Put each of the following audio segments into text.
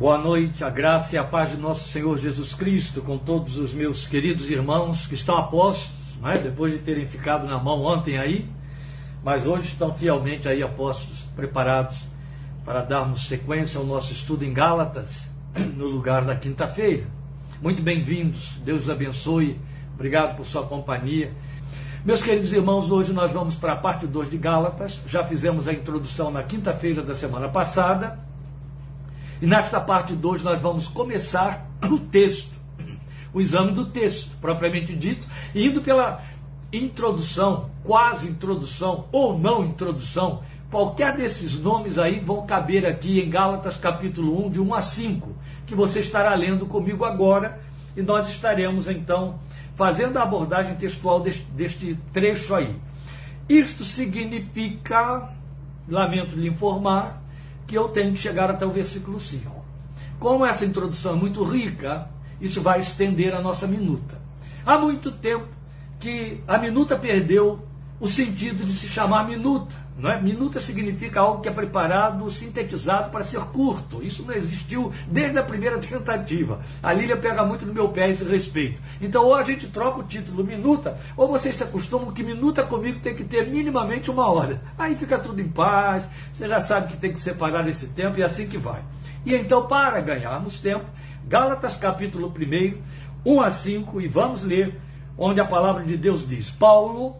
Boa noite, a graça e a paz de nosso Senhor Jesus Cristo com todos os meus queridos irmãos que estão apostos, né, depois de terem ficado na mão ontem aí, mas hoje estão fielmente aí apostos, preparados para darmos sequência ao nosso estudo em Gálatas, no lugar da quinta-feira. Muito bem-vindos, Deus os abençoe, obrigado por sua companhia. Meus queridos irmãos, hoje nós vamos para a parte 2 de Gálatas, já fizemos a introdução na quinta-feira da semana passada e nesta parte 2 nós vamos começar o texto, o exame do texto, propriamente dito, indo pela introdução, quase introdução ou não introdução, qualquer desses nomes aí vão caber aqui em Gálatas capítulo 1, de 1 a 5, que você estará lendo comigo agora, e nós estaremos então fazendo a abordagem textual deste, deste trecho aí. Isto significa, lamento lhe informar, que eu tenho que chegar até o versículo 5. Como essa introdução é muito rica, isso vai estender a nossa minuta. Há muito tempo que a minuta perdeu o sentido de se chamar minuta. Não é? Minuta significa algo que é preparado, sintetizado para ser curto. Isso não existiu desde a primeira tentativa. A Lília pega muito no meu pé a esse respeito. Então, ou a gente troca o título minuta, ou vocês se acostumam que minuta comigo tem que ter minimamente uma hora. Aí fica tudo em paz, você já sabe que tem que separar esse tempo e é assim que vai. E então, para ganharmos tempo, Gálatas capítulo 1, 1 a 5, e vamos ler onde a palavra de Deus diz: Paulo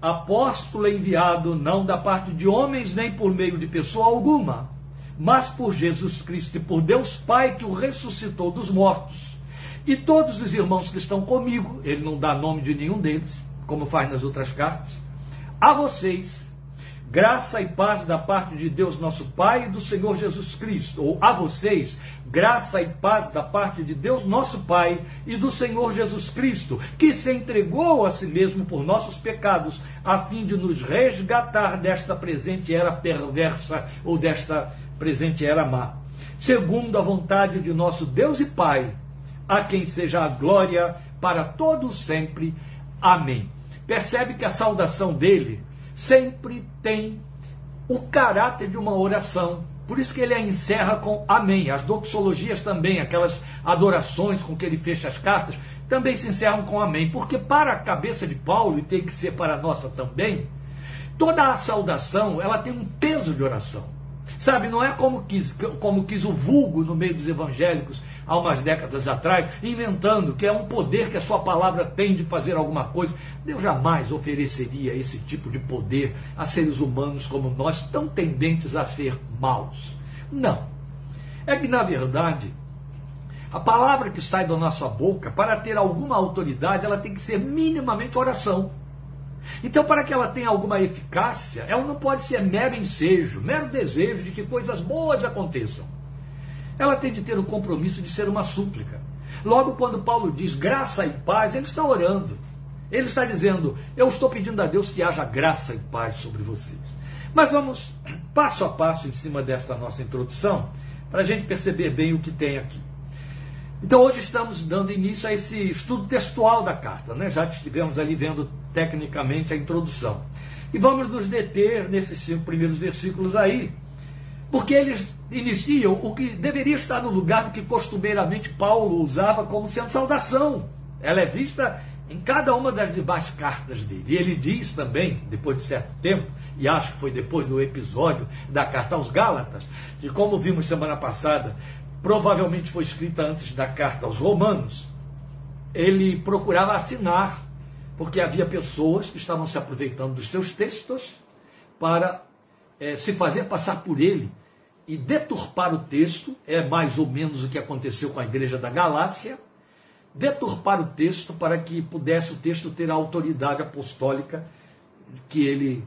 apóstolo enviado não da parte de homens nem por meio de pessoa alguma, mas por Jesus Cristo e por Deus Pai que o ressuscitou dos mortos. E todos os irmãos que estão comigo, ele não dá nome de nenhum deles, como faz nas outras cartas, a vocês Graça e paz da parte de Deus, nosso Pai, e do Senhor Jesus Cristo. Ou a vocês, graça e paz da parte de Deus, nosso Pai, e do Senhor Jesus Cristo, que se entregou a si mesmo por nossos pecados, a fim de nos resgatar desta presente era perversa ou desta presente era má. Segundo a vontade de nosso Deus e Pai, a quem seja a glória para todos sempre. Amém. Percebe que a saudação dele sempre tem o caráter de uma oração. Por isso que ele a encerra com amém. As doxologias também, aquelas adorações com que ele fecha as cartas, também se encerram com amém. Porque para a cabeça de Paulo, e tem que ser para a nossa também, toda a saudação ela tem um peso de oração. Sabe, não é como quis, como quis o vulgo no meio dos evangélicos, há umas décadas atrás, inventando que é um poder que a sua palavra tem de fazer alguma coisa. Deus jamais ofereceria esse tipo de poder a seres humanos como nós, tão tendentes a ser maus. Não. É que, na verdade, a palavra que sai da nossa boca, para ter alguma autoridade, ela tem que ser minimamente oração. Então, para que ela tenha alguma eficácia, ela não pode ser mero ensejo, mero desejo de que coisas boas aconteçam ela tem de ter o compromisso de ser uma súplica. Logo, quando Paulo diz graça e paz, ele está orando. Ele está dizendo: Eu estou pedindo a Deus que haja graça e paz sobre vocês. Mas vamos passo a passo em cima desta nossa introdução, para a gente perceber bem o que tem aqui. Então, hoje estamos dando início a esse estudo textual da carta, né? já estivemos ali vendo tecnicamente a introdução. E vamos nos deter nesses cinco primeiros versículos aí, porque eles iniciam o que deveria estar no lugar do que costumeiramente Paulo usava como sendo saudação. Ela é vista em cada uma das demais cartas dele. E ele diz também, depois de certo tempo, e acho que foi depois do episódio da carta aos Gálatas, que, como vimos semana passada, provavelmente foi escrita antes da carta aos Romanos, ele procurava assinar, porque havia pessoas que estavam se aproveitando dos seus textos para é, se fazer passar por ele e deturpar o texto, é mais ou menos o que aconteceu com a igreja da Galácia, deturpar o texto para que pudesse o texto ter a autoridade apostólica que ele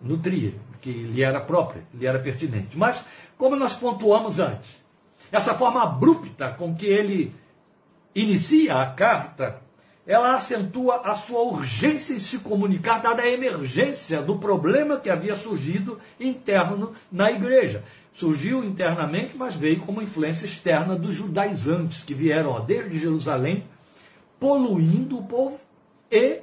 nutria, que lhe era própria, lhe era pertinente. Mas, como nós pontuamos antes, essa forma abrupta com que ele inicia a carta, ela acentua a sua urgência em se comunicar, dada a emergência do problema que havia surgido interno na igreja surgiu internamente, mas veio como influência externa dos judaizantes que vieram ó, desde Jerusalém, poluindo o povo e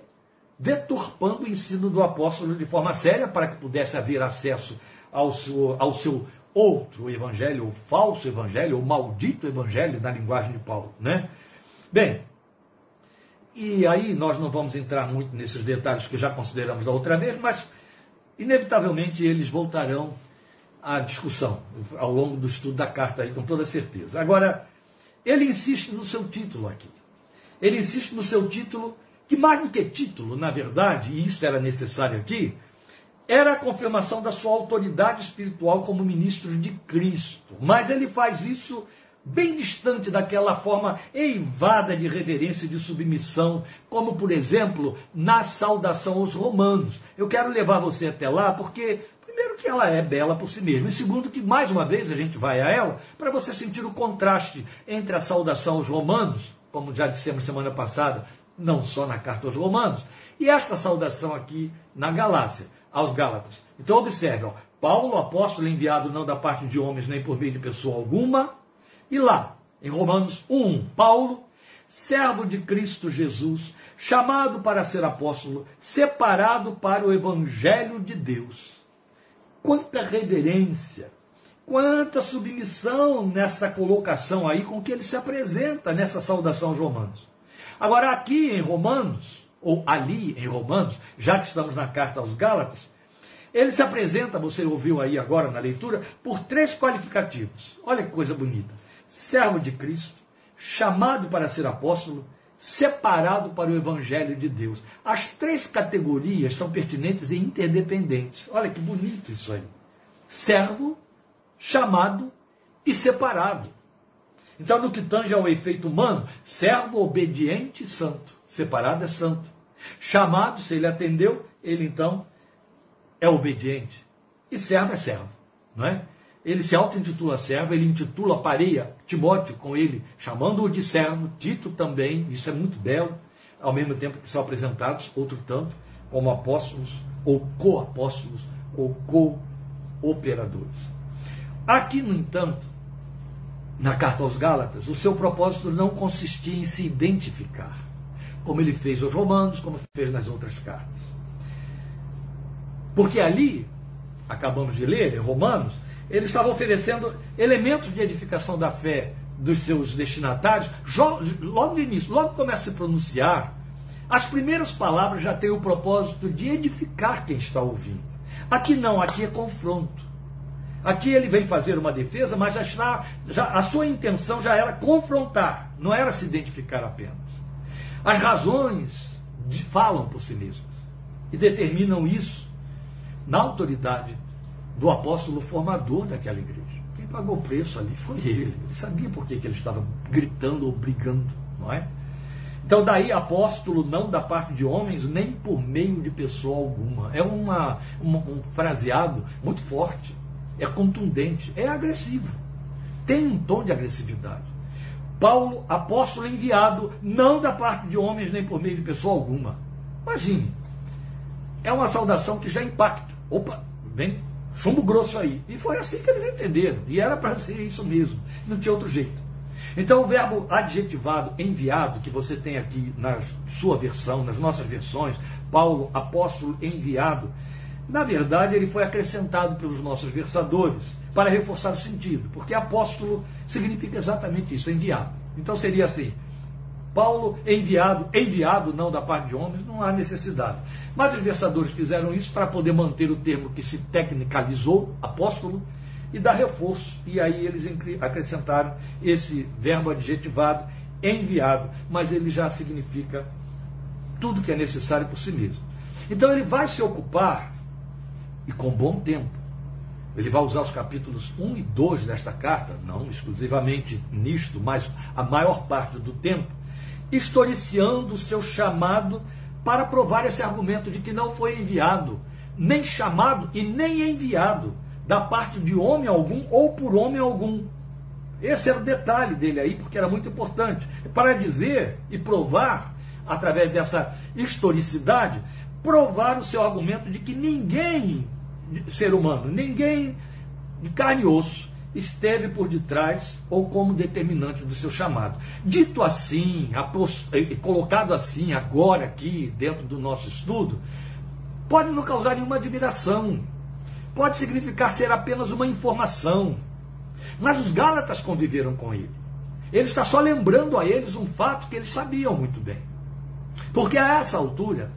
deturpando o ensino do apóstolo de forma séria para que pudesse haver acesso ao seu, ao seu outro evangelho, ou falso evangelho, ou maldito evangelho, na linguagem de Paulo, né? Bem, e aí nós não vamos entrar muito nesses detalhes que já consideramos da outra vez, mas inevitavelmente eles voltarão à discussão ao longo do estudo da carta aí, com toda certeza. Agora, ele insiste no seu título aqui. Ele insiste no seu título, que mais do que título, na verdade, e isso era necessário aqui, era a confirmação da sua autoridade espiritual como ministro de Cristo. Mas ele faz isso bem distante daquela forma eivada de reverência e de submissão, como por exemplo na saudação aos romanos. Eu quero levar você até lá porque primeiro que ela é bela por si mesma, e segundo que mais uma vez a gente vai a ela para você sentir o contraste entre a saudação aos romanos, como já dissemos semana passada, não só na carta aos romanos, e esta saudação aqui na Galácia aos Gálatas. Então observe, ó, Paulo, apóstolo enviado não da parte de homens nem por meio de pessoa alguma, e lá, em Romanos 1, Paulo, servo de Cristo Jesus, chamado para ser apóstolo, separado para o evangelho de Deus. Quanta reverência, quanta submissão nessa colocação aí com que ele se apresenta nessa saudação aos romanos. Agora, aqui em Romanos, ou ali em Romanos, já que estamos na carta aos Gálatas, ele se apresenta, você ouviu aí agora na leitura, por três qualificativos. Olha que coisa bonita: servo de Cristo, chamado para ser apóstolo, separado para o evangelho de Deus. As três categorias são pertinentes e interdependentes. Olha que bonito isso aí. Servo, chamado e separado. Então, no que tange ao efeito humano, servo obediente e santo. Separado é santo. Chamado, se ele atendeu, ele então é obediente. E servo é servo, não é? Ele se auto-intitula servo, ele intitula, pareia Timóteo com ele, chamando-o de servo, Tito também, isso é muito belo, ao mesmo tempo que são apresentados, outro tanto, como apóstolos, ou co-apóstolos, ou co-operadores. Aqui, no entanto, na carta aos Gálatas, o seu propósito não consistia em se identificar, como ele fez aos Romanos, como fez nas outras cartas. Porque ali, acabamos de ler, em Romanos, ele estava oferecendo elementos de edificação da fé dos seus destinatários, logo no início, logo começa a se pronunciar, as primeiras palavras já têm o propósito de edificar quem está ouvindo. Aqui não, aqui é confronto. Aqui ele vem fazer uma defesa, mas já está, já, a sua intenção já era confrontar, não era se identificar apenas. As razões de, falam por si mesmas e determinam isso na autoridade do apóstolo formador daquela igreja. Quem pagou o preço ali foi ele. Ele sabia por que, que ele estava gritando ou brigando, não é? Então, daí, apóstolo não da parte de homens, nem por meio de pessoa alguma. É uma, uma um fraseado muito forte é contundente, é agressivo. Tem um tom de agressividade. Paulo, apóstolo enviado, não da parte de homens nem por meio de pessoa alguma. Imagine. É uma saudação que já impacta. Opa, vem chumbo grosso aí. E foi assim que eles entenderam. E era para ser isso mesmo. Não tinha outro jeito. Então, o verbo adjetivado enviado, que você tem aqui na sua versão, nas nossas versões, Paulo, apóstolo enviado, na verdade, ele foi acrescentado pelos nossos versadores para reforçar o sentido, porque apóstolo significa exatamente isso, enviado. Então seria assim: Paulo enviado, enviado não da parte de homens, não há necessidade. Mas os versadores fizeram isso para poder manter o termo que se tecnicalizou, apóstolo, e dar reforço. E aí eles acrescentaram esse verbo adjetivado, enviado, mas ele já significa tudo que é necessário por si mesmo. Então ele vai se ocupar e com bom tempo. Ele vai usar os capítulos 1 e 2 desta carta, não exclusivamente nisto, mas a maior parte do tempo, historiciando o seu chamado para provar esse argumento de que não foi enviado, nem chamado e nem enviado da parte de homem algum ou por homem algum. Esse era o detalhe dele aí, porque era muito importante. Para dizer e provar, através dessa historicidade, provar o seu argumento de que ninguém ser humano, ninguém de carne e osso esteve por detrás ou como determinante do seu chamado. Dito assim, colocado assim, agora aqui, dentro do nosso estudo, pode não causar nenhuma admiração. pode significar ser apenas uma informação. Mas os Gálatas conviveram com ele. Ele está só lembrando a eles um fato que eles sabiam muito bem. Porque a essa altura,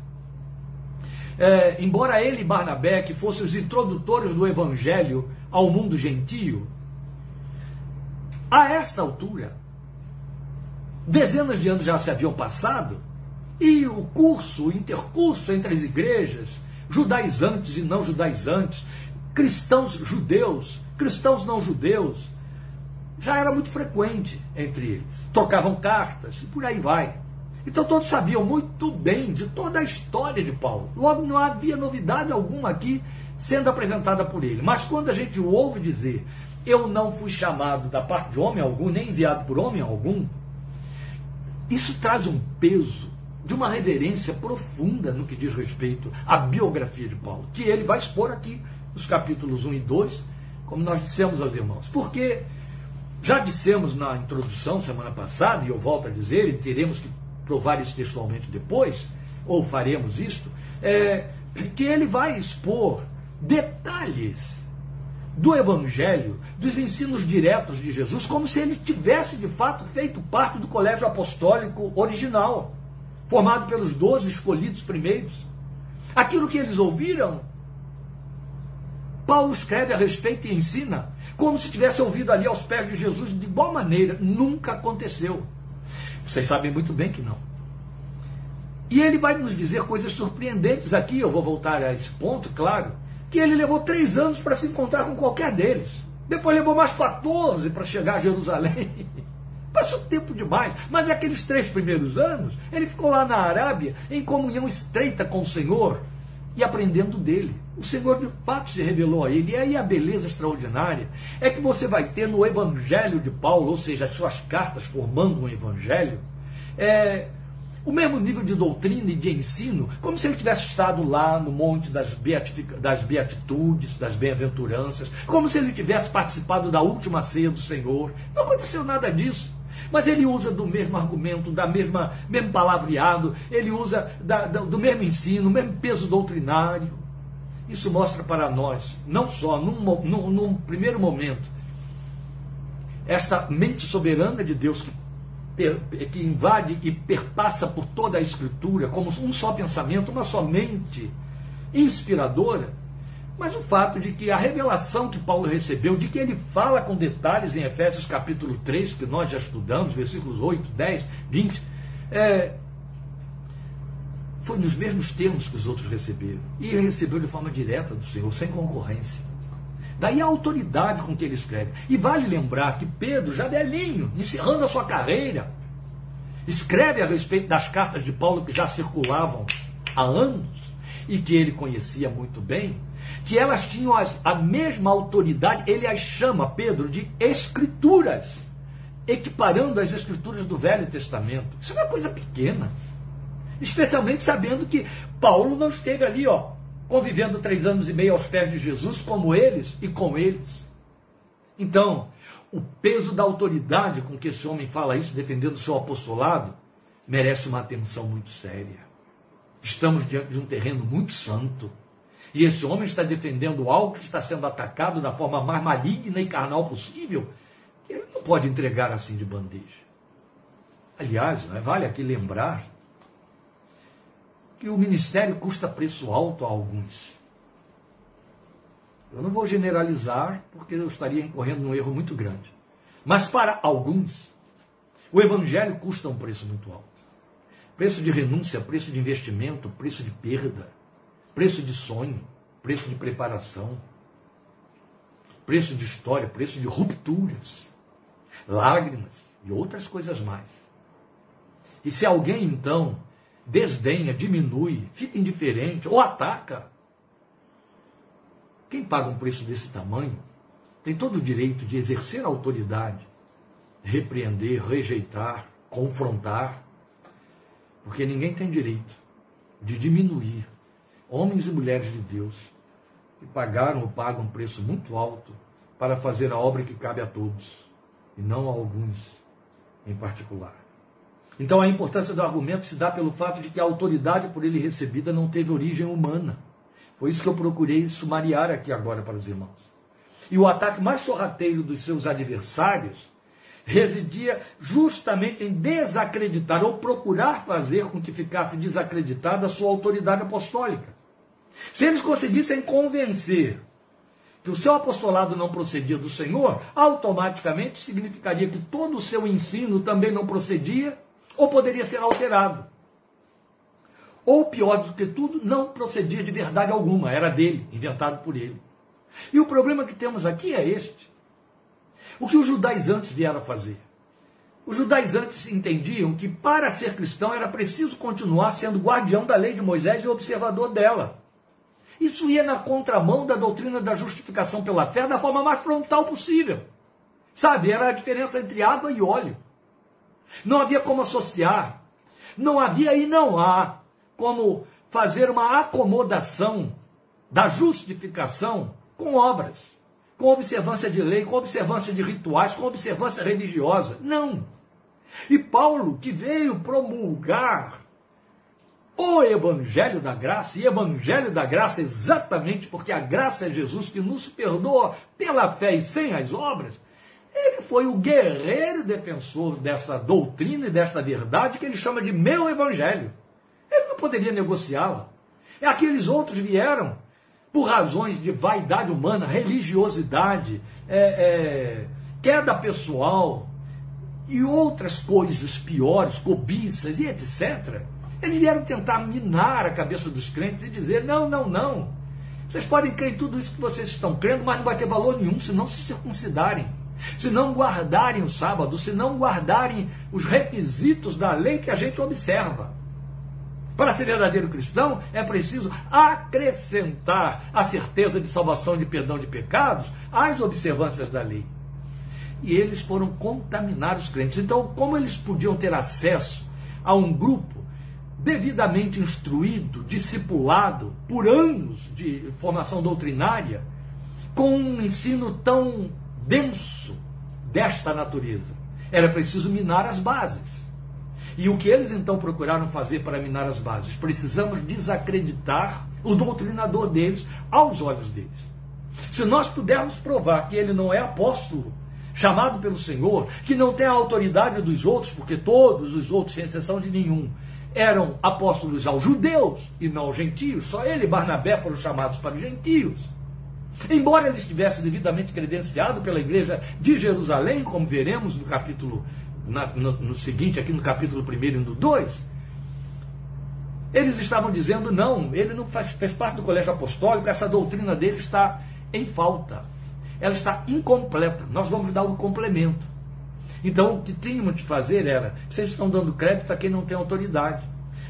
é, embora ele e Barnabé, que fossem os introdutores do evangelho ao mundo gentio, a esta altura, dezenas de anos já se haviam passado, e o curso, o intercurso entre as igrejas, judaizantes e não judaizantes, cristãos judeus, cristãos não judeus, já era muito frequente entre eles. Trocavam cartas e por aí vai. Então todos sabiam muito bem de toda a história de Paulo. Logo não havia novidade alguma aqui sendo apresentada por ele. Mas quando a gente ouve dizer, eu não fui chamado da parte de homem algum, nem enviado por homem algum, isso traz um peso de uma reverência profunda no que diz respeito à biografia de Paulo, que ele vai expor aqui nos capítulos 1 e 2, como nós dissemos aos irmãos. Porque já dissemos na introdução semana passada, e eu volto a dizer, e teremos que provar isso textualmente depois, ou faremos isto, é, que ele vai expor detalhes do Evangelho, dos ensinos diretos de Jesus, como se ele tivesse de fato feito parte do colégio apostólico original, formado pelos doze escolhidos primeiros. Aquilo que eles ouviram, Paulo escreve a respeito e ensina, como se tivesse ouvido ali aos pés de Jesus de igual maneira. Nunca aconteceu. Vocês sabem muito bem que não. E ele vai nos dizer coisas surpreendentes aqui, eu vou voltar a esse ponto, claro que ele levou três anos para se encontrar com qualquer deles. Depois levou mais 14 para chegar a Jerusalém. Passou tempo demais. Mas naqueles três primeiros anos, ele ficou lá na Arábia, em comunhão estreita com o Senhor e aprendendo dele. O Senhor de fato se revelou a ele. E aí a beleza extraordinária é que você vai ter no Evangelho de Paulo, ou seja, as suas cartas formando um Evangelho, é, o mesmo nível de doutrina e de ensino, como se ele tivesse estado lá no monte das, beatif das beatitudes, das bem-aventuranças, como se ele tivesse participado da última ceia do Senhor. Não aconteceu nada disso. Mas ele usa do mesmo argumento, da mesma mesmo palavreado, ele usa da, da, do mesmo ensino, mesmo peso doutrinário. Isso mostra para nós, não só num, num, num primeiro momento, esta mente soberana de Deus que que invade e perpassa por toda a Escritura como um só pensamento, uma só mente inspiradora, mas o fato de que a revelação que Paulo recebeu, de que ele fala com detalhes em Efésios capítulo 3, que nós já estudamos, versículos 8, 10, 20, é, foi nos mesmos termos que os outros receberam. E recebeu de forma direta do Senhor, sem concorrência. Daí a autoridade com que ele escreve. E vale lembrar que Pedro, já velhinho, encerrando a sua carreira, escreve a respeito das cartas de Paulo que já circulavam há anos e que ele conhecia muito bem, que elas tinham as, a mesma autoridade, ele as chama, Pedro, de escrituras, equiparando as escrituras do Velho Testamento. Isso é uma coisa pequena. Especialmente sabendo que Paulo não esteve ali, ó, convivendo três anos e meio aos pés de Jesus, como eles e com eles. Então, o peso da autoridade com que esse homem fala isso, defendendo o seu apostolado, merece uma atenção muito séria. Estamos diante de um terreno muito santo. E esse homem está defendendo algo que está sendo atacado da forma mais maligna e carnal possível, que ele não pode entregar assim de bandeja. Aliás, é? vale aqui lembrar que o ministério custa preço alto a alguns. Eu não vou generalizar, porque eu estaria incorrendo num erro muito grande. Mas para alguns, o evangelho custa um preço muito alto. Preço de renúncia, preço de investimento, preço de perda, preço de sonho, preço de preparação, preço de história, preço de rupturas, lágrimas e outras coisas mais. E se alguém então desdenha, diminui, fica indiferente ou ataca. Quem paga um preço desse tamanho tem todo o direito de exercer a autoridade, repreender, rejeitar, confrontar, porque ninguém tem direito de diminuir homens e mulheres de Deus que pagaram ou pagam um preço muito alto para fazer a obra que cabe a todos e não a alguns em particular. Então a importância do argumento se dá pelo fato de que a autoridade por ele recebida não teve origem humana. Foi isso que eu procurei sumariar aqui agora para os irmãos. E o ataque mais sorrateiro dos seus adversários residia justamente em desacreditar ou procurar fazer com que ficasse desacreditada a sua autoridade apostólica. Se eles conseguissem convencer que o seu apostolado não procedia do Senhor, automaticamente significaria que todo o seu ensino também não procedia ou poderia ser alterado. Ou pior do que tudo, não procedia de verdade alguma, era dele, inventado por ele. E o problema que temos aqui é este. O que os judaizantes vieram fazer? Os judaizantes entendiam que para ser cristão era preciso continuar sendo guardião da lei de Moisés e observador dela. Isso ia na contramão da doutrina da justificação pela fé da forma mais frontal possível. Sabe, era a diferença entre água e óleo. Não havia como associar. Não havia e não há como fazer uma acomodação da justificação com obras, com observância de lei, com observância de rituais, com observância religiosa. Não. E Paulo, que veio promulgar o Evangelho da Graça, e Evangelho da Graça exatamente porque a graça é Jesus que nos perdoa pela fé e sem as obras, ele foi o guerreiro defensor dessa doutrina e desta verdade que ele chama de meu Evangelho. Ele não poderia negociá-la. E aqueles outros vieram por razões de vaidade humana, religiosidade, é, é, queda pessoal e outras coisas piores, cobiças e etc. Eles vieram tentar minar a cabeça dos crentes e dizer: não, não, não. Vocês podem crer em tudo isso que vocês estão crendo, mas não vai ter valor nenhum se não se circuncidarem, se não guardarem o sábado, se não guardarem os requisitos da lei que a gente observa. Para ser verdadeiro cristão, é preciso acrescentar a certeza de salvação e de perdão de pecados às observâncias da lei. E eles foram contaminar os crentes. Então, como eles podiam ter acesso a um grupo devidamente instruído, discipulado por anos de formação doutrinária, com um ensino tão denso desta natureza? Era preciso minar as bases. E o que eles então procuraram fazer para minar as bases? Precisamos desacreditar o doutrinador deles aos olhos deles. Se nós pudermos provar que ele não é apóstolo, chamado pelo Senhor, que não tem a autoridade dos outros, porque todos os outros, sem exceção de nenhum, eram apóstolos aos judeus e não aos gentios, só ele e Barnabé foram chamados para os gentios. Embora ele estivesse devidamente credenciado pela igreja de Jerusalém, como veremos no capítulo na, no, no, seguinte, aqui no capítulo 1 e no 2, eles estavam dizendo: não, ele não faz, faz parte do colégio apostólico, essa doutrina dele está em falta, ela está incompleta, nós vamos dar um complemento. Então, o que tínhamos de fazer era: vocês estão dando crédito a quem não tem autoridade.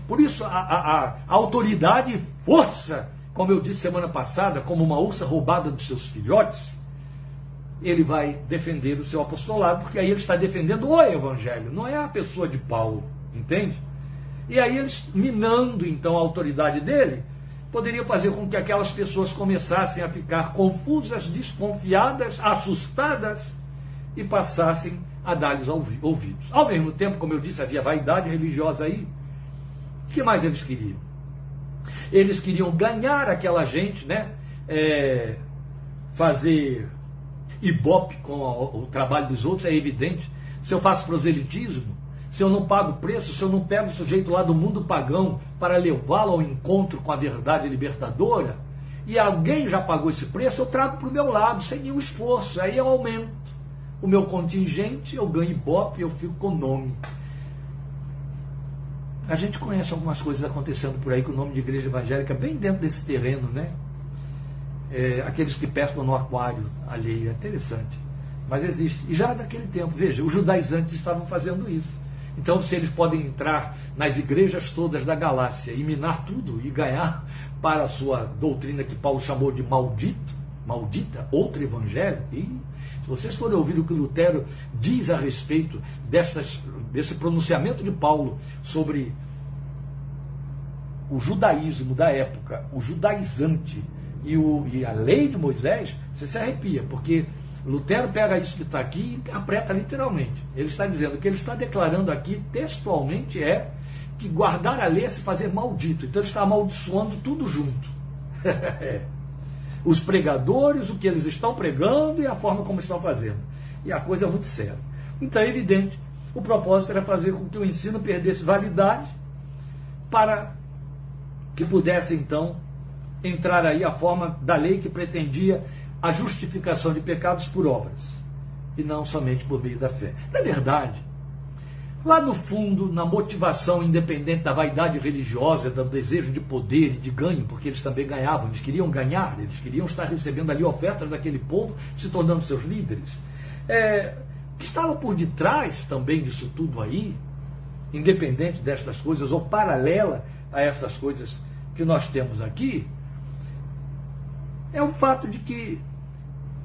Por isso, a, a, a autoridade e força, como eu disse semana passada, como uma ursa roubada dos seus filhotes, ele vai defender o seu apostolado, porque aí ele está defendendo o evangelho, não é a pessoa de Paulo, entende? E aí eles, minando então a autoridade dele, poderiam fazer com que aquelas pessoas começassem a ficar confusas, desconfiadas, assustadas e passassem a dar-lhes ouvidos. Ao mesmo tempo, como eu disse, havia vaidade religiosa aí. O que mais eles queriam? Eles queriam ganhar aquela gente, né? É, fazer ibope com o, trabalho dos outros, é evidente. Se eu faço proselitismo, se eu não pago preço, se eu não pego o sujeito lá do mundo pagão para levá-lo ao encontro com a verdade libertadora, e alguém já pagou esse preço, eu trago para o meu lado, sem nenhum esforço. Aí eu aumento o meu contingente, eu ganho ibope, eu fico com nome. A gente conhece algumas coisas acontecendo por aí com o nome de igreja evangélica bem dentro desse terreno, né? é, aqueles que pescam no aquário alheio. É interessante. Mas existe. E já naquele tempo, veja, os judaizantes estavam fazendo isso. Então, se eles podem entrar nas igrejas todas da galáxia e minar tudo e ganhar para a sua doutrina que Paulo chamou de maldito, maldita, outro evangelho, e se vocês forem ouvir o que Lutero diz a respeito destas, desse pronunciamento de Paulo sobre o judaísmo da época, o judaizante, e, o, e a lei de Moisés, você se arrepia, porque Lutero pega isso que está aqui e apreta literalmente. Ele está dizendo que ele está declarando aqui textualmente é que guardar a lei é se fazer maldito. Então ele está amaldiçoando tudo junto. Os pregadores, o que eles estão pregando e a forma como estão fazendo. E a coisa é muito séria. Então é evidente, o propósito era fazer com que o ensino perdesse validade para que pudesse então entrar aí a forma da lei que pretendia a justificação de pecados por obras e não somente por meio da fé. Na verdade, lá no fundo, na motivação independente da vaidade religiosa, do desejo de poder e de ganho, porque eles também ganhavam, eles queriam ganhar, eles queriam estar recebendo ali ofertas daquele povo, se tornando seus líderes. É, que estava por detrás também disso tudo aí, independente destas coisas, ou paralela a essas coisas que nós temos aqui, é o fato de que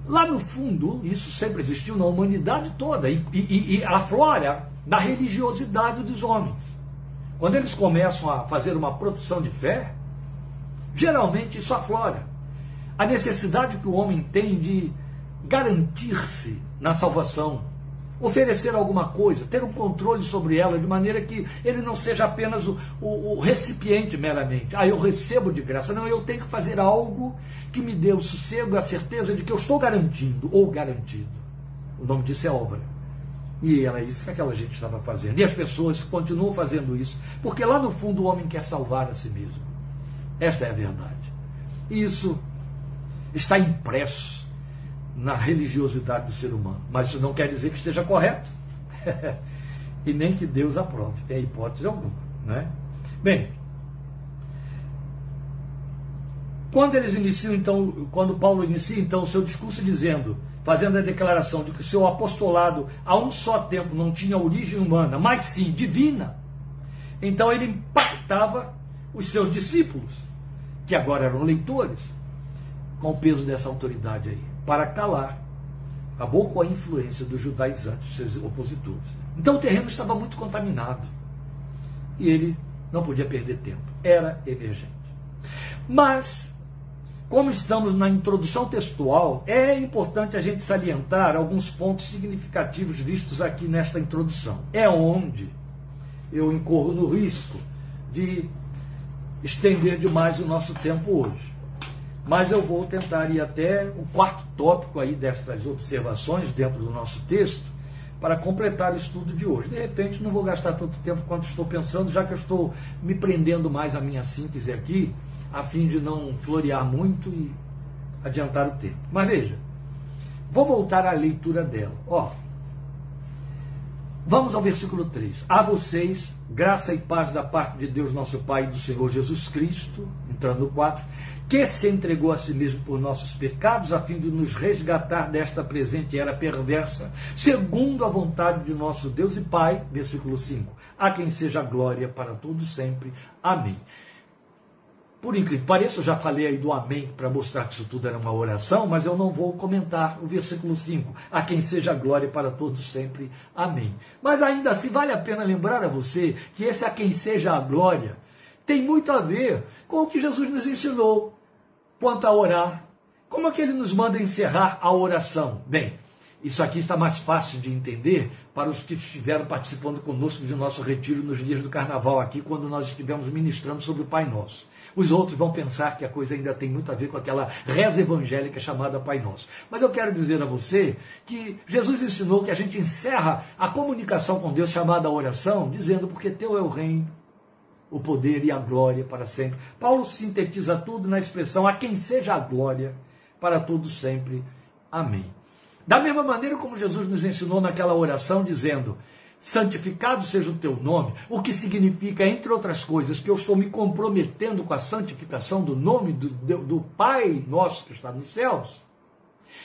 lá no fundo, isso sempre existiu na humanidade toda, e, e, e aflora da religiosidade dos homens. Quando eles começam a fazer uma profissão de fé, geralmente isso aflora. A necessidade que o homem tem de garantir-se na salvação, oferecer alguma coisa, ter um controle sobre ela, de maneira que ele não seja apenas o, o, o, recipiente meramente. Ah, eu recebo de graça. Não, eu tenho que fazer algo que me dê o sossego, a certeza de que eu estou garantindo ou garantido. O nome disso é obra. E era isso que aquela gente estava fazendo. E as pessoas continuam fazendo isso, porque lá no fundo o homem quer salvar a si mesmo. Esta é a verdade. E isso está impresso na religiosidade do ser humano. Mas isso não quer dizer que esteja correto. e nem que Deus aprove. É hipótese alguma. Né? Bem, quando eles iniciam, então, quando Paulo inicia então o seu discurso dizendo, fazendo a declaração de que o seu apostolado a um só tempo não tinha origem humana, mas sim divina, então ele impactava os seus discípulos, que agora eram leitores, com o peso dessa autoridade aí para calar. Acabou com a influência dos judaizantes, seus opositores. Então o terreno estava muito contaminado. E ele não podia perder tempo. Era emergente. Mas, como estamos na introdução textual, é importante a gente salientar alguns pontos significativos vistos aqui nesta introdução. É onde eu incorro no risco de estender demais o nosso tempo hoje. Mas eu vou tentar ir até o quarto tópico aí destas observações dentro do nosso texto para completar o estudo de hoje. De repente, não vou gastar tanto tempo quanto estou pensando, já que eu estou me prendendo mais à minha síntese aqui, a fim de não florear muito e adiantar o tempo. Mas veja, vou voltar à leitura dela. Ó, vamos ao versículo 3. A vocês, graça e paz da parte de Deus, nosso Pai e do Senhor Jesus Cristo, entrando no 4 que se entregou a si mesmo por nossos pecados, a fim de nos resgatar desta presente era perversa, segundo a vontade de nosso Deus e Pai, versículo 5. A quem seja glória para todos sempre. Amém. Por incrível que pareça, eu já falei aí do amém para mostrar que isso tudo era uma oração, mas eu não vou comentar o versículo 5. A quem seja glória para todos sempre. Amém. Mas ainda assim, vale a pena lembrar a você que esse a quem seja a glória tem muito a ver com o que Jesus nos ensinou quanto a orar. Como é que ele nos manda encerrar a oração? Bem, isso aqui está mais fácil de entender para os que estiveram participando conosco de nosso retiro nos dias do carnaval aqui, quando nós estivemos ministrando sobre o Pai Nosso. Os outros vão pensar que a coisa ainda tem muito a ver com aquela reza evangélica chamada Pai Nosso. Mas eu quero dizer a você que Jesus ensinou que a gente encerra a comunicação com Deus chamada oração, dizendo: Porque teu é o reino, o poder e a glória para sempre. Paulo sintetiza tudo na expressão a quem seja a glória para todos sempre. Amém. Da mesma maneira como Jesus nos ensinou naquela oração dizendo: santificado seja o teu nome, o que significa, entre outras coisas, que eu estou me comprometendo com a santificação do nome do, do, Pai nosso que está nos céus.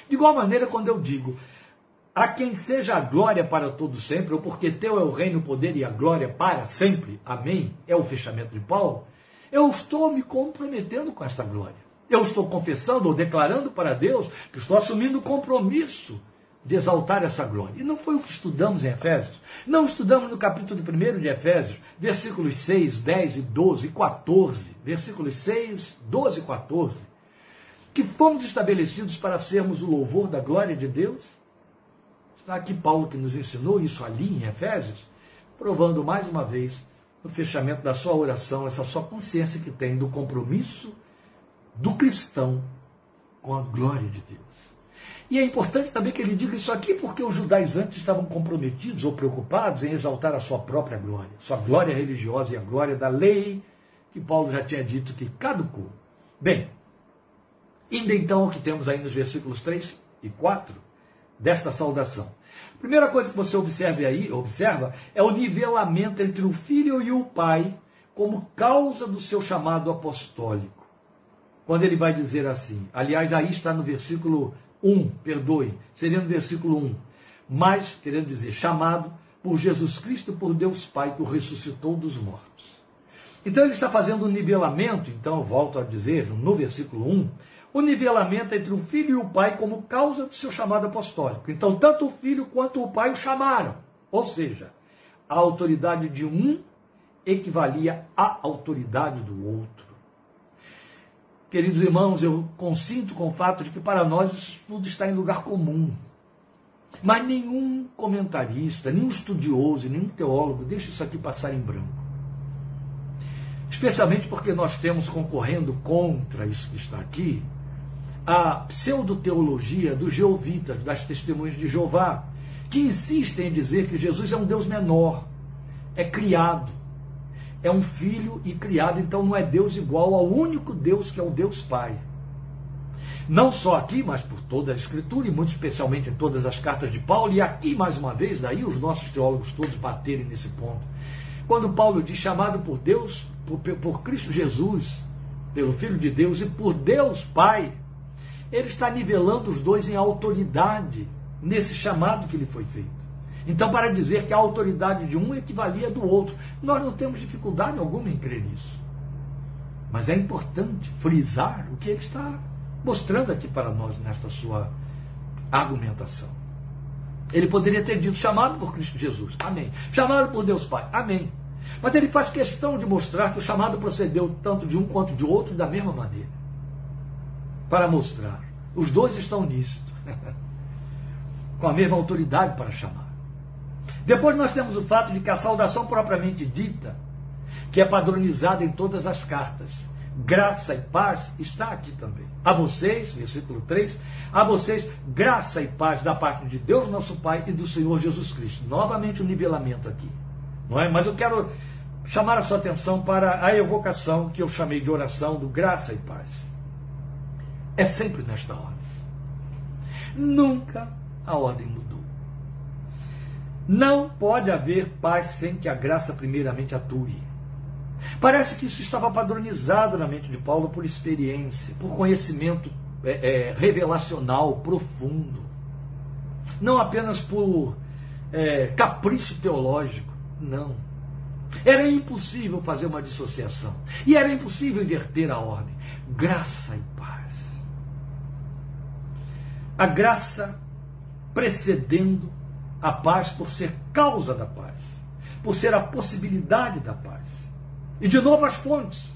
De igual maneira, quando eu digo a quem seja a glória para todo sempre, ou porque teu é o reino, o poder e a glória para sempre. Amém. É o fechamento de Paulo. Eu estou me comprometendo com esta glória. Eu estou confessando ou declarando para Deus que estou assumindo o compromisso de exaltar essa glória. E não foi o que estudamos em Efésios. Não estudamos no capítulo 1 de Efésios, versículos 6, 10 e 12 e 14. Versículos 6, 12 e 14. Que fomos estabelecidos para sermos o louvor da glória de Deus? Aqui Paulo que nos ensinou isso ali em Efésios, provando mais uma vez no fechamento da sua oração, essa sua consciência que tem do compromisso do cristão com a glória de Deus. E é importante também que ele diga isso aqui porque os judaizantes estavam comprometidos ou preocupados em exaltar a sua própria glória, sua glória religiosa e a glória da lei, que Paulo já tinha dito que caducou. Bem, indo então ao que temos aí nos versículos 3 e 4 desta saudação. Primeira coisa que você observa aí, observa, é o nivelamento entre o filho e o pai como causa do seu chamado apostólico. Quando ele vai dizer assim, aliás, aí está no versículo 1, perdoe, seria no versículo 1. Mas, querendo dizer, chamado por Jesus Cristo, por Deus Pai, que o ressuscitou dos mortos. Então ele está fazendo um nivelamento, então volto a dizer, no versículo 1, o nivelamento entre o filho e o pai como causa do seu chamado apostólico. Então, tanto o filho quanto o pai o chamaram. Ou seja, a autoridade de um equivalia à autoridade do outro. Queridos irmãos, eu consinto com o fato de que para nós isso tudo está em lugar comum. Mas nenhum comentarista, nenhum estudioso, nenhum teólogo deixa isso aqui passar em branco. Especialmente porque nós temos concorrendo contra isso que está aqui a pseudo-teologia dos jeovitas, das testemunhas de Jeová, que insistem em dizer que Jesus é um Deus menor, é criado, é um filho e criado, então não é Deus igual ao único Deus que é o Deus Pai. Não só aqui, mas por toda a Escritura, e muito especialmente em todas as cartas de Paulo, e aqui mais uma vez, daí os nossos teólogos todos baterem nesse ponto. Quando Paulo diz chamado por Deus, por, por Cristo Jesus, pelo Filho de Deus e por Deus Pai, ele está nivelando os dois em autoridade nesse chamado que lhe foi feito. Então, para dizer que a autoridade de um equivalia do outro, nós não temos dificuldade alguma em crer nisso. Mas é importante frisar o que ele está mostrando aqui para nós nesta sua argumentação. Ele poderia ter dito chamado por Cristo Jesus, amém. Chamado por Deus Pai, amém. Mas ele faz questão de mostrar que o chamado procedeu tanto de um quanto de outro da mesma maneira. Para mostrar, os dois estão nisso, com a mesma autoridade para chamar. Depois nós temos o fato de que a saudação propriamente dita, que é padronizada em todas as cartas, graça e paz, está aqui também. A vocês, versículo 3, a vocês, graça e paz da parte de Deus, nosso Pai, e do Senhor Jesus Cristo. Novamente o um nivelamento aqui. Não é? Mas eu quero chamar a sua atenção para a evocação que eu chamei de oração do graça e paz. É sempre nesta ordem. Nunca a ordem mudou. Não pode haver paz sem que a graça primeiramente atue. Parece que isso estava padronizado na mente de Paulo por experiência, por conhecimento é, é, revelacional profundo. Não apenas por é, capricho teológico, não. Era impossível fazer uma dissociação. E era impossível inverter a ordem. Graça e. A graça precedendo a paz por ser causa da paz, por ser a possibilidade da paz. E de novo as fontes,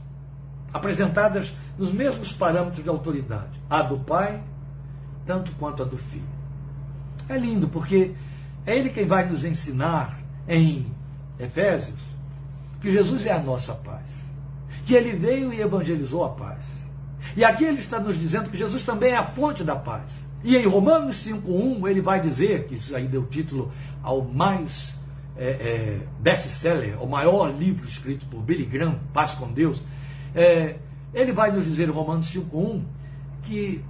apresentadas nos mesmos parâmetros de autoridade, a do Pai, tanto quanto a do Filho. É lindo, porque é ele quem vai nos ensinar em Efésios que Jesus é a nossa paz, que ele veio e evangelizou a paz. E aqui ele está nos dizendo que Jesus também é a fonte da paz. E em Romanos 5.1 ele vai dizer, que isso aí deu título ao mais é, é, best-seller, ao maior livro escrito por Billy Graham, Paz com Deus, é, ele vai nos dizer em Romanos 5.1 que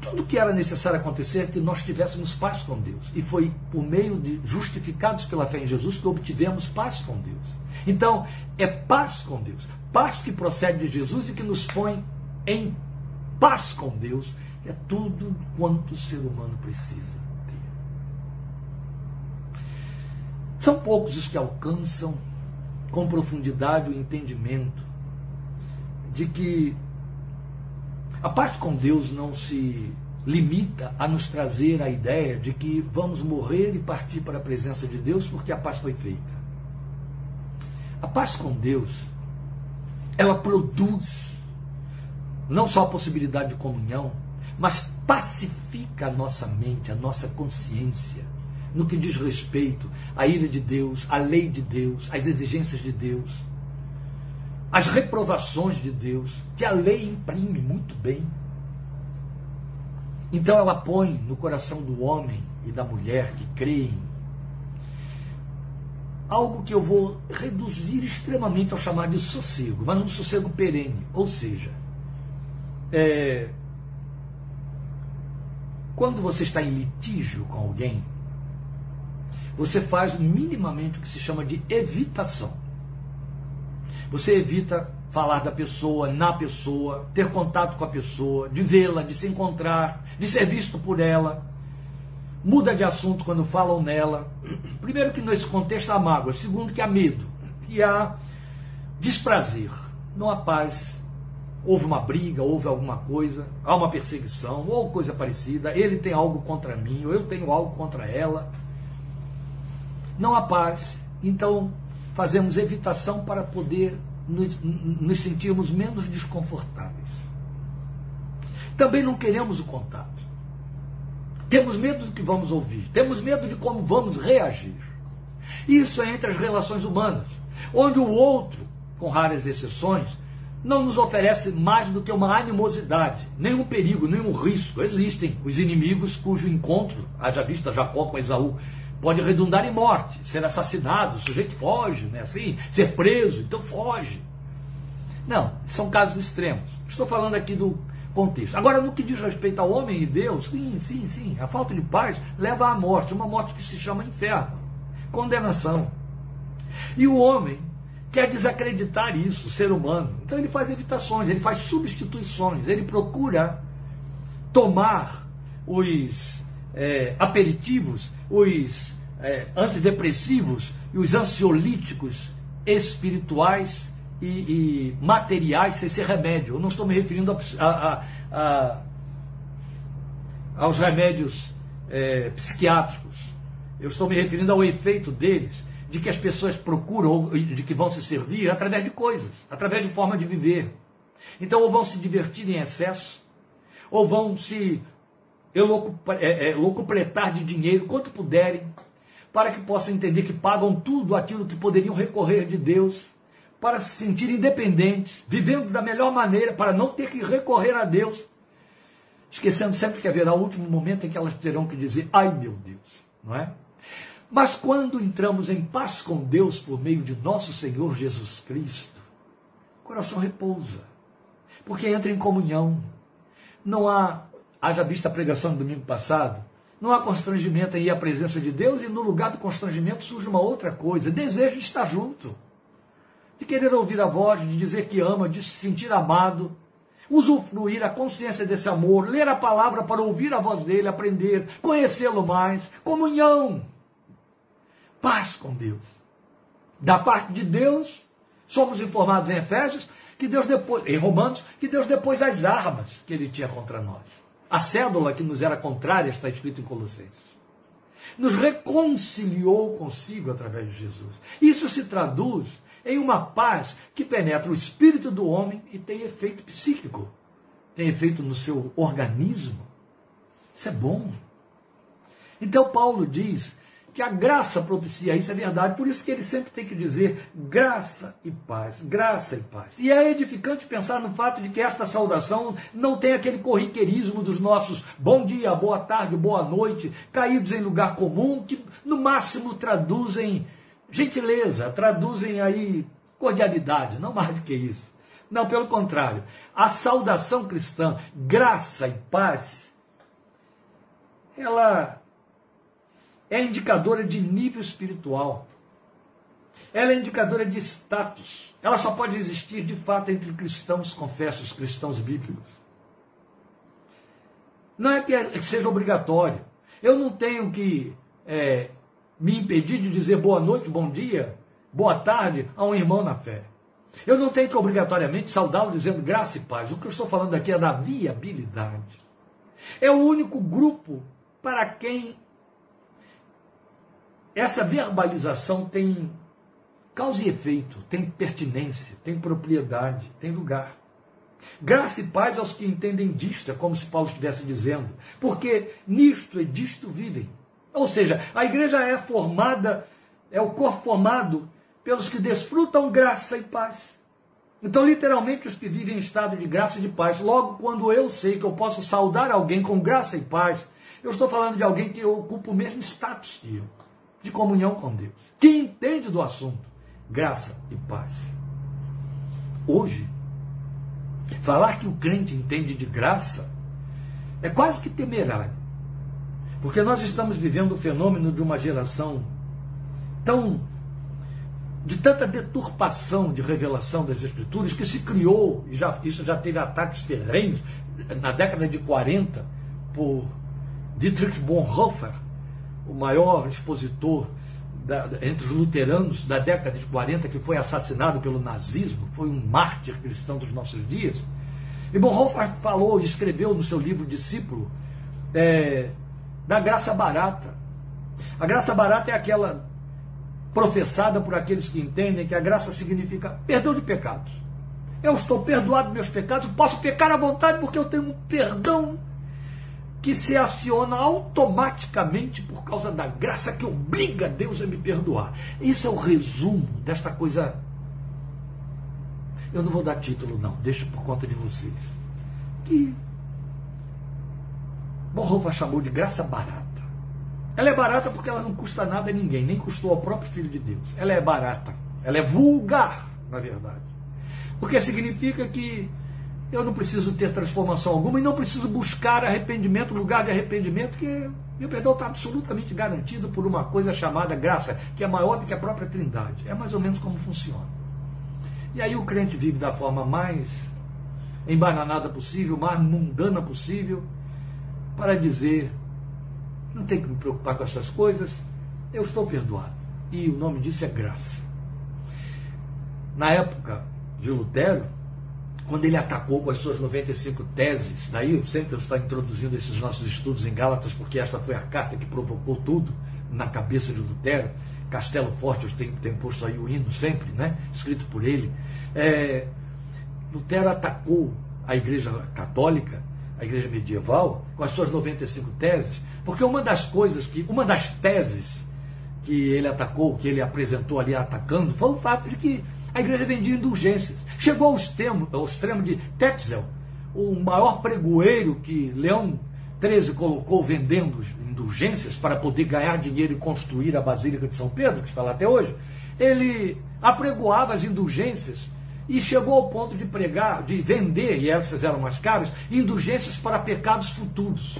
tudo que era necessário acontecer é que nós tivéssemos paz com Deus. E foi por meio de justificados pela fé em Jesus que obtivemos paz com Deus. Então, é paz com Deus. Paz que procede de Jesus e que nos põe em paz com Deus é tudo quanto o ser humano precisa ter. São poucos os que alcançam com profundidade o entendimento de que a paz com Deus não se limita a nos trazer a ideia de que vamos morrer e partir para a presença de Deus porque a paz foi feita. A paz com Deus, ela produz não só a possibilidade de comunhão, mas pacifica a nossa mente, a nossa consciência, no que diz respeito à ira de Deus, à lei de Deus, às exigências de Deus. as reprovações de Deus, que a lei imprime muito bem. Então ela põe no coração do homem e da mulher que creem algo que eu vou reduzir extremamente ao chamar de sossego, mas um sossego perene. Ou seja, é, quando você está em litígio com alguém, você faz minimamente o que se chama de evitação. Você evita falar da pessoa, na pessoa, ter contato com a pessoa, de vê-la, de se encontrar, de ser visto por ela. Muda de assunto quando falam nela. Primeiro que nesse contexto há mágoa, segundo que há medo, que há desprazer, não há paz. Houve uma briga, houve alguma coisa, há uma perseguição, ou coisa parecida, ele tem algo contra mim, ou eu tenho algo contra ela. Não há paz. Então, fazemos evitação para poder nos, nos sentirmos menos desconfortáveis. Também não queremos o contato. Temos medo do que vamos ouvir, temos medo de como vamos reagir. Isso é entre as relações humanas, onde o outro, com raras exceções, não nos oferece mais do que uma animosidade, nenhum perigo, nenhum risco. Existem os inimigos cujo encontro, haja vista Jacó com Esaú, pode redundar em morte, ser assassinado, o sujeito foge, né? assim, ser preso, então foge. Não, são casos extremos. Estou falando aqui do contexto. Agora, no que diz respeito ao homem e Deus, sim, sim, sim, a falta de paz leva à morte, uma morte que se chama inferno, condenação. E o homem quer desacreditar isso, o ser humano. Então ele faz evitações, ele faz substituições, ele procura tomar os é, aperitivos, os é, antidepressivos e os ansiolíticos espirituais e, e, materiais sem ser remédio. Eu não estou me referindo a, a, a, aos remédios é, psiquiátricos. Eu estou me referindo ao efeito deles, de que as pessoas procuram, de que vão se servir através de coisas, através de forma de viver. Então, ou vão se divertir em excesso, ou vão se é, é, locupletar de dinheiro quanto puderem, para que possam entender que pagam tudo aquilo que poderiam recorrer de Deus, para se sentir independentes, vivendo da melhor maneira, para não ter que recorrer a Deus, esquecendo sempre que haverá o último momento em que elas terão que dizer: ai meu Deus, não é? Mas quando entramos em paz com Deus por meio de nosso Senhor Jesus Cristo, o coração repousa, porque entra em comunhão. Não há haja vista a pregação do domingo passado, não há constrangimento em ir à presença de Deus e no lugar do constrangimento surge uma outra coisa, desejo de estar junto, de querer ouvir a voz, de dizer que ama, de se sentir amado, usufruir a consciência desse amor, ler a palavra para ouvir a voz dele, aprender, conhecê-lo mais, comunhão, paz com Deus. Da parte de Deus, somos informados em Efésios que Deus depois, em Romanos, que Deus depois as armas que ele tinha contra nós. A cédula que nos era contrária está escrito em Colossenses. Nos reconciliou consigo através de Jesus. Isso se traduz em uma paz que penetra o espírito do homem e tem efeito psíquico, tem efeito no seu organismo. Isso é bom. Então Paulo diz que a graça propicia isso, é verdade. Por isso que ele sempre tem que dizer graça e paz, graça e paz. E é edificante pensar no fato de que esta saudação não tem aquele corriqueirismo dos nossos bom dia, boa tarde, boa noite, caídos em lugar comum, que no máximo traduzem gentileza, traduzem aí cordialidade, não mais do que isso. Não, pelo contrário. A saudação cristã, graça e paz, ela é indicadora de nível espiritual. Ela é indicadora de status. Ela só pode existir de fato entre cristãos confessos, cristãos bíblicos. Não é que seja obrigatório. Eu não tenho que é, me impedir de dizer boa noite, bom dia, boa tarde a um irmão na fé. Eu não tenho que obrigatoriamente saudá-lo dizendo graça e paz. O que eu estou falando aqui é da viabilidade. É o único grupo para quem essa verbalização tem causa e efeito, tem pertinência, tem propriedade, tem lugar. Graça e paz aos que entendem disto, é como se Paulo estivesse dizendo, porque nisto e disto vivem. Ou seja, a igreja é formada, é o corpo formado pelos que desfrutam graça e paz. Então, literalmente, os que vivem em estado de graça e de paz. Logo, quando eu sei que eu posso saudar alguém com graça e paz, eu estou falando de alguém que ocupa o mesmo status que eu, de comunhão com Deus, que entende do assunto, graça e paz. Hoje, falar que o crente entende de graça é quase que temerário. Porque nós estamos vivendo o fenômeno de uma geração tão de tanta deturpação de revelação das escrituras que se criou, e já, isso já teve ataques terrenos na década de 40 por Dietrich Bonhoeffer, o maior expositor da, entre os luteranos da década de 40, que foi assassinado pelo nazismo, foi um mártir cristão dos nossos dias. E Bonhoeffer falou e escreveu no seu livro Discípulo é, da graça barata. A graça barata é aquela professada por aqueles que entendem que a graça significa perdão de pecados. Eu estou perdoado dos meus pecados, posso pecar à vontade porque eu tenho um perdão que se aciona automaticamente por causa da graça que obriga Deus a me perdoar. Isso é o resumo desta coisa. Eu não vou dar título, não, deixo por conta de vocês. Que Bonhoeffer chamou de graça barata. Ela é barata porque ela não custa nada a ninguém, nem custou ao próprio Filho de Deus. Ela é barata. Ela é vulgar, na verdade. Porque significa que eu não preciso ter transformação alguma e não preciso buscar arrependimento, lugar de arrependimento, que meu perdão está absolutamente garantido por uma coisa chamada graça, que é maior do que a própria Trindade. É mais ou menos como funciona. E aí o crente vive da forma mais embananada possível, mais mundana possível, para dizer não tem que me preocupar com essas coisas, eu estou perdoado. E o nome disso é graça. Na época de Lutero, quando ele atacou com as suas 95 teses, daí eu sempre estou introduzindo esses nossos estudos em Gálatas, porque esta foi a carta que provocou tudo na cabeça de Lutero. Castelo Forte, eu tenho, tenho posto aí o hino sempre, né? escrito por ele. É, Lutero atacou a Igreja Católica, a Igreja Medieval, com as suas 95 teses, porque uma das coisas que, uma das teses que ele atacou, que ele apresentou ali atacando, foi o fato de que a igreja vendia indulgências. Chegou ao extremo, ao extremo de Tetzel, o maior pregoeiro que Leão XIII colocou vendendo indulgências para poder ganhar dinheiro e construir a Basílica de São Pedro, que está lá até hoje. Ele apregoava as indulgências e chegou ao ponto de pregar, de vender, e essas eram mais caras, indulgências para pecados futuros.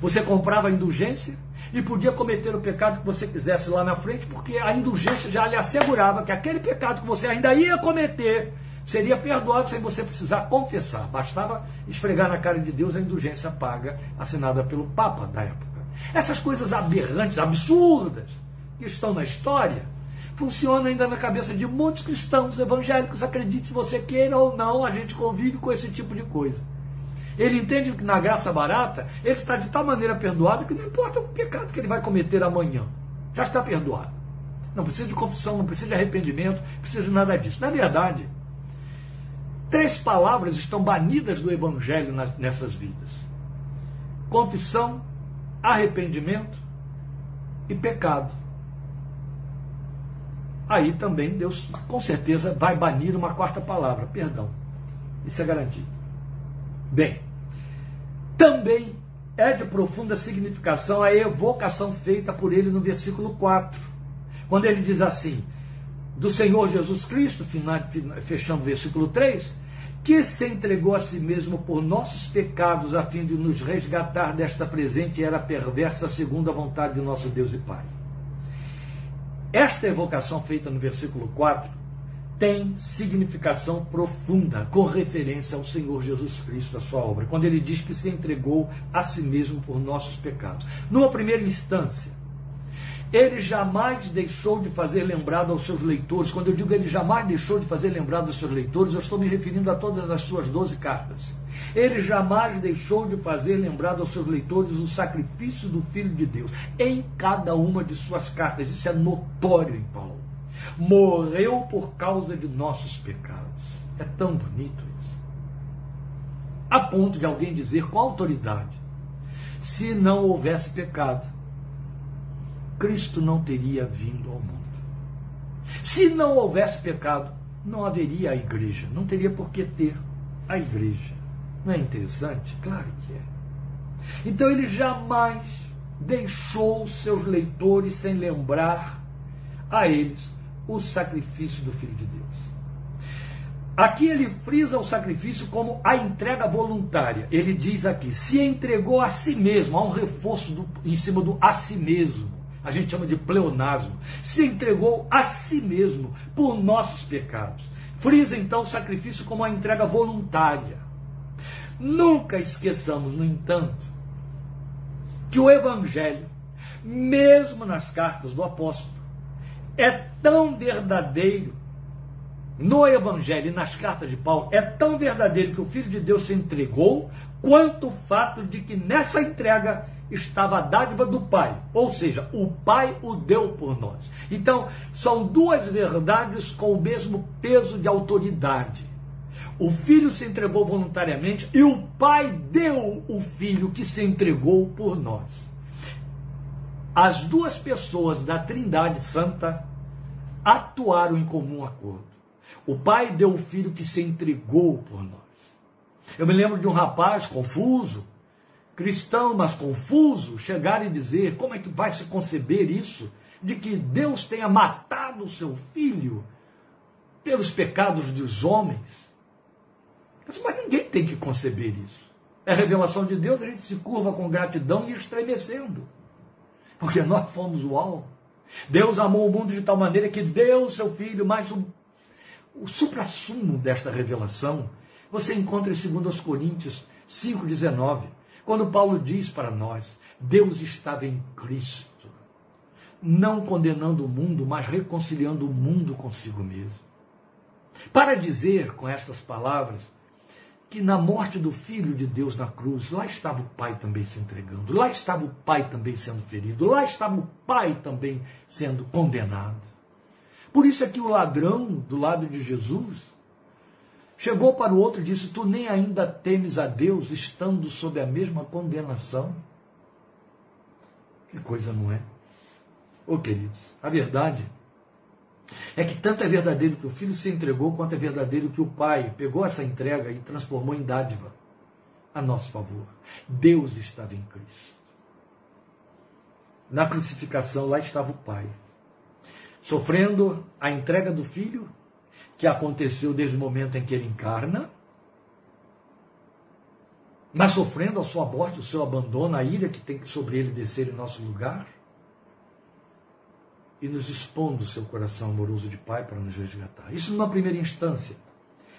Você comprava a indulgência e podia cometer o pecado que você quisesse lá na frente, porque a indulgência já lhe assegurava que aquele pecado que você ainda ia cometer seria perdoado sem você precisar confessar. Bastava esfregar na cara de Deus a indulgência paga assinada pelo Papa da época. Essas coisas aberrantes, absurdas, que estão na história, funcionam ainda na cabeça de muitos cristãos evangélicos. Acredite se você queira ou não, a gente convive com esse tipo de coisa. Ele entende que na graça barata, ele está de tal maneira perdoado que não importa o pecado que ele vai cometer amanhã. Já está perdoado. Não precisa de confissão, não precisa de arrependimento, não precisa de nada disso. Na verdade, três palavras estão banidas do Evangelho nessas vidas: confissão, arrependimento e pecado. Aí também Deus, com certeza, vai banir uma quarta palavra: perdão. Isso é garantido. Bem, também é de profunda significação a evocação feita por ele no versículo 4, quando ele diz assim: do Senhor Jesus Cristo, fechando o versículo 3, que se entregou a si mesmo por nossos pecados, a fim de nos resgatar desta presente era perversa, segundo a vontade de nosso Deus e Pai. Esta evocação feita no versículo 4 tem significação profunda com referência ao Senhor Jesus Cristo, a sua obra, quando ele diz que se entregou a si mesmo por nossos pecados. Numa primeira instância, ele jamais deixou de fazer lembrado aos seus leitores. Quando eu digo ele jamais deixou de fazer lembrado aos seus leitores, eu estou me referindo a todas as suas doze cartas. Ele jamais deixou de fazer lembrado aos seus leitores o sacrifício do Filho de Deus em cada uma de suas cartas. Isso é notório em Paulo morreu por causa de nossos pecados. É tão bonito isso. A ponto de alguém dizer com autoridade: se não houvesse pecado, Cristo não teria vindo ao mundo. Se não houvesse pecado, não haveria a igreja, não teria por que ter a igreja. Não é interessante? Claro que é. Então ele jamais deixou seus leitores sem lembrar a eles o sacrifício do Filho de Deus. Aqui ele frisa o sacrifício como a entrega voluntária. Ele diz aqui: se entregou a si mesmo, há um reforço do, em cima do a si mesmo. A gente chama de pleonasmo. Se entregou a si mesmo por nossos pecados. Frisa então o sacrifício como a entrega voluntária. Nunca esqueçamos, no entanto, que o Evangelho, mesmo nas cartas do apóstolo, é tão verdadeiro no Evangelho e nas cartas de Paulo, é tão verdadeiro que o Filho de Deus se entregou, quanto o fato de que nessa entrega estava a dádiva do Pai, ou seja, o Pai o deu por nós. Então, são duas verdades com o mesmo peso de autoridade. O filho se entregou voluntariamente e o pai deu o filho que se entregou por nós. As duas pessoas da Trindade Santa atuaram em comum acordo. O pai deu o filho que se entregou por nós. Eu me lembro de um rapaz confuso, cristão, mas confuso, chegar e dizer: como é que vai se conceber isso? De que Deus tenha matado o seu filho pelos pecados dos homens. Mas ninguém tem que conceber isso. É revelação de Deus, a gente se curva com gratidão e estremecendo. Porque nós fomos o alvo. Deus amou o mundo de tal maneira que deu o seu filho, mas o, o supra-sumo desta revelação você encontra em 2 Coríntios 5,19, quando Paulo diz para nós: Deus estava em Cristo, não condenando o mundo, mas reconciliando o mundo consigo mesmo. Para dizer com estas palavras que na morte do Filho de Deus na cruz, lá estava o Pai também se entregando, lá estava o Pai também sendo ferido, lá estava o Pai também sendo condenado. Por isso é que o ladrão do lado de Jesus chegou para o outro e disse: Tu nem ainda temes a Deus estando sob a mesma condenação? Que coisa não é? Ô oh, queridos, a verdade é que tanto é verdadeiro que o filho se entregou, quanto é verdadeiro que o pai pegou essa entrega e transformou em dádiva a nosso favor. Deus estava em Cristo. Na crucificação, lá estava o pai, sofrendo a entrega do filho, que aconteceu desde o momento em que ele encarna, mas sofrendo a sua morte, o seu abandono, a ira que tem que sobre ele descer em nosso lugar e nos expondo o seu coração amoroso de Pai para nos resgatar. Isso numa primeira instância.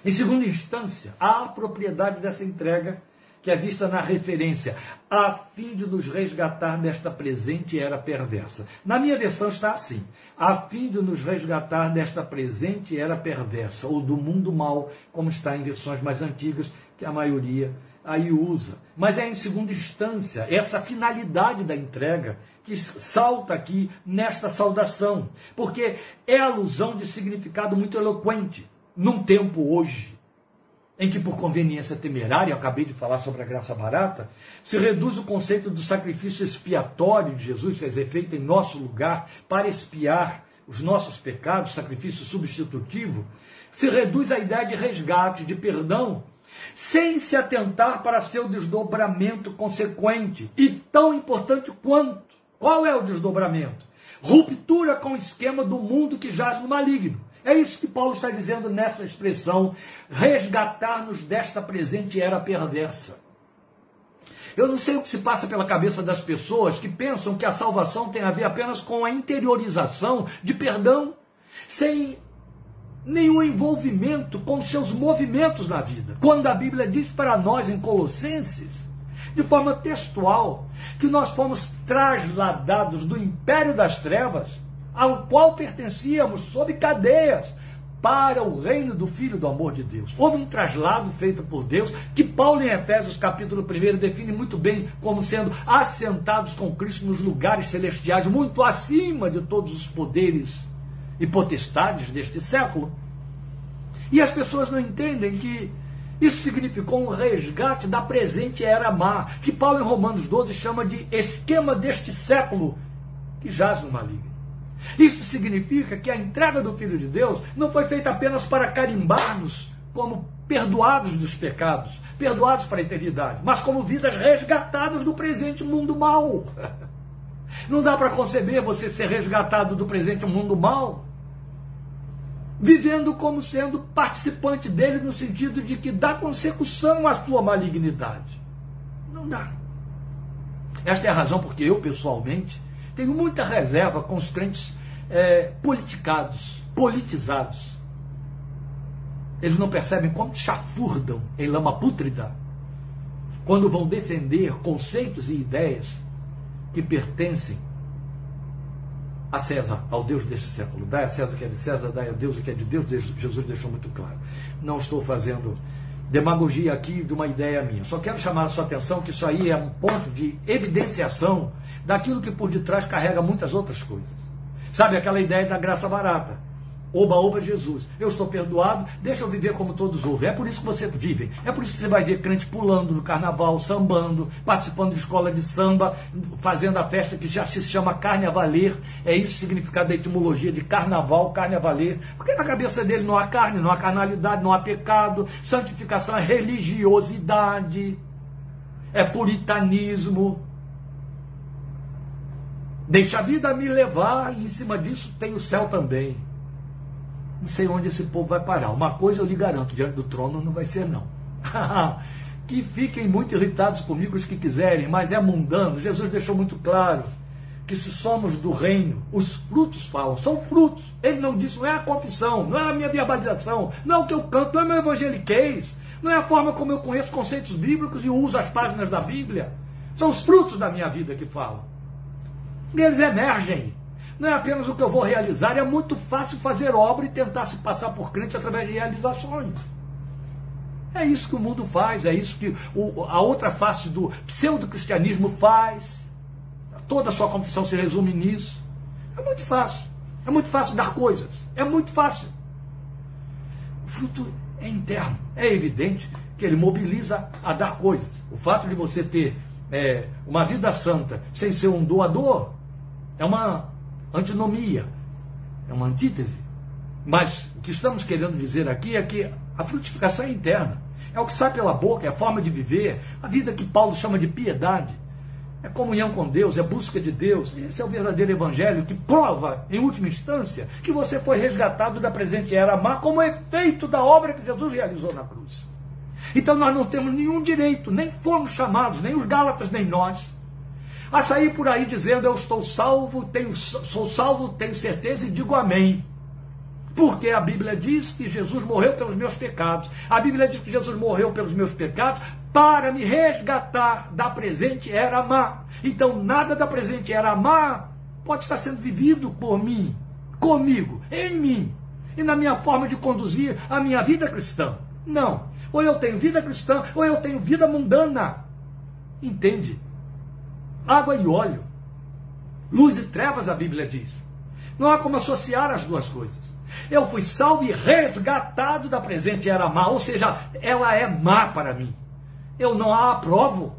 Em segunda instância, há a propriedade dessa entrega que é vista na referência, a fim de nos resgatar desta presente era perversa. Na minha versão está assim: a fim de nos resgatar desta presente era perversa, ou do mundo mal, como está em versões mais antigas, que a maioria aí usa. Mas é em segunda instância, essa finalidade da entrega que salta aqui nesta saudação, porque é alusão de significado muito eloquente num tempo hoje em que por conveniência temerária, eu acabei de falar sobre a graça barata, se reduz o conceito do sacrifício expiatório de Jesus, quer dizer, feito em nosso lugar para expiar os nossos pecados, sacrifício substitutivo, se reduz a ideia de resgate, de perdão, sem se atentar para seu desdobramento consequente e tão importante quanto qual é o desdobramento? Ruptura com o esquema do mundo que jaz no maligno. É isso que Paulo está dizendo nessa expressão, resgatar-nos desta presente era perversa. Eu não sei o que se passa pela cabeça das pessoas que pensam que a salvação tem a ver apenas com a interiorização de perdão, sem nenhum envolvimento com seus movimentos na vida. Quando a Bíblia diz para nós em Colossenses de forma textual, que nós fomos trasladados do império das trevas, ao qual pertencíamos sob cadeias, para o reino do Filho do amor de Deus. Houve um traslado feito por Deus, que Paulo em Efésios capítulo 1 define muito bem como sendo assentados com Cristo nos lugares celestiais, muito acima de todos os poderes e potestades deste século. E as pessoas não entendem que isso significou um resgate da presente era má, que Paulo em Romanos 12 chama de esquema deste século, que jaz no maligno. Isso significa que a entrega do Filho de Deus não foi feita apenas para carimbar-nos como perdoados dos pecados, perdoados para a eternidade, mas como vidas resgatadas do presente mundo mal. Não dá para conceber você ser resgatado do presente mundo mal, vivendo como sendo participante dele no sentido de que dá consecução à sua malignidade. Não dá. Esta é a razão porque eu, pessoalmente, tenho muita reserva com os crentes é, politicados, politizados. Eles não percebem como chafurdam em lama pútrida quando vão defender conceitos e ideias que pertencem a César, ao Deus deste século. Dai a César o que é de César, dai a Deus o que é de Deus. Jesus deixou muito claro. Não estou fazendo demagogia aqui de uma ideia minha. Só quero chamar a sua atenção que isso aí é um ponto de evidenciação daquilo que por detrás carrega muitas outras coisas. Sabe aquela ideia da graça barata? Oba, oba, Jesus. Eu estou perdoado, deixa eu viver como todos ouvem. É por isso que você vive. É por isso que você vai ver crente pulando no carnaval, sambando, participando de escola de samba, fazendo a festa que já se chama carne a valer. É isso o significado da etimologia de carnaval, carne a valer. Porque na cabeça dele não há carne, não há carnalidade, não há pecado. Santificação é religiosidade, é puritanismo. Deixa a vida me levar e em cima disso tem o céu também. Não sei onde esse povo vai parar. Uma coisa eu lhe garanto, diante do trono não vai ser não. que fiquem muito irritados comigo os que quiserem, mas é mundano. Jesus deixou muito claro que se somos do reino, os frutos falam, são frutos. Ele não disse, não é a confissão, não é a minha verbalização, não é o que eu canto, não é meu evangeliquez, não é a forma como eu conheço conceitos bíblicos e uso as páginas da Bíblia. São os frutos da minha vida que falam. E eles emergem não é apenas o que eu vou realizar, é muito fácil fazer obra e tentar se passar por crente através de realizações. É isso que o mundo faz, é isso que o, a outra face do pseudo-cristianismo faz. Toda a sua confissão se resume nisso. É muito fácil. É muito fácil dar coisas. É muito fácil. O fruto é interno. É evidente que ele mobiliza a dar coisas. O fato de você ter é, uma vida santa sem ser um doador é uma antinomia, é uma antítese. Mas o que estamos querendo dizer aqui é que a frutificação é interna. É o que sai pela boca, é a forma de viver, a vida que Paulo chama de piedade. É comunhão com Deus, é busca de Deus. Esse é o verdadeiro evangelho que prova, em última instância, que você foi resgatado da presente era má como efeito da obra que Jesus realizou na cruz. Então nós não temos nenhum direito, nem fomos chamados, nem os Gálatas, nem nós, a sair por aí dizendo eu estou salvo, tenho, sou salvo, tenho certeza e digo amém. Porque a Bíblia diz que Jesus morreu pelos meus pecados. A Bíblia diz que Jesus morreu pelos meus pecados para me resgatar da presente era má. Então nada da presente era má pode estar sendo vivido por mim, comigo, em mim e na minha forma de conduzir a minha vida cristã. Não. Ou eu tenho vida cristã, ou eu tenho vida mundana. Entende? Água e óleo. Luz e trevas, a Bíblia diz. Não há como associar as duas coisas. Eu fui salvo e resgatado da presente era má, ou seja, ela é má para mim. Eu não a aprovo.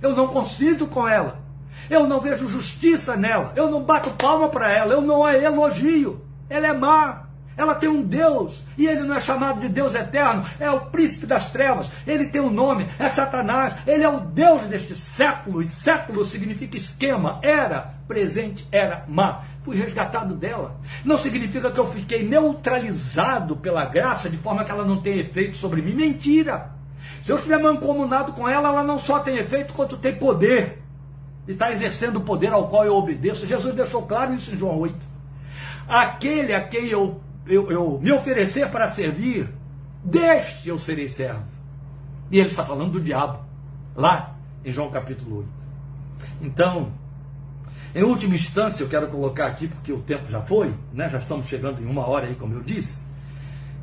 Eu não consinto com ela. Eu não vejo justiça nela. Eu não bato palma para ela. Eu não a elogio. Ela é má. Ela tem um Deus, e ele não é chamado de Deus eterno, é o príncipe das trevas, ele tem um nome, é Satanás, ele é o Deus deste século, e século significa esquema, era, presente, era má. Fui resgatado dela. Não significa que eu fiquei neutralizado pela graça de forma que ela não tem efeito sobre mim. Mentira! Se eu estiver mancomunado com ela, ela não só tem efeito, quanto tem poder. E está exercendo o poder ao qual eu obedeço. Jesus deixou claro isso em João 8. Aquele a quem eu eu, eu me oferecer para servir, deste eu serei servo. E ele está falando do diabo, lá em João capítulo 8. Então, em última instância, eu quero colocar aqui, porque o tempo já foi, né? já estamos chegando em uma hora aí, como eu disse.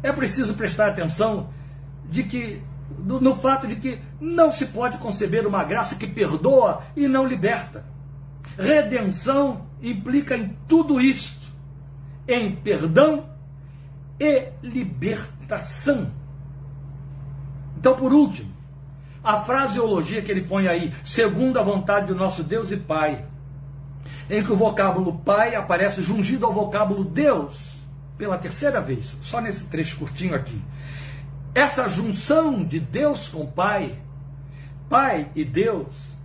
É preciso prestar atenção de que, no, no fato de que não se pode conceber uma graça que perdoa e não liberta. Redenção implica em tudo isto, em perdão e libertação. Então, por último, a fraseologia que ele põe aí, segundo a vontade do nosso Deus e Pai, em que o vocábulo Pai aparece jungido ao vocábulo Deus pela terceira vez, só nesse trecho curtinho aqui. Essa junção de Deus com Pai, Pai e Deus,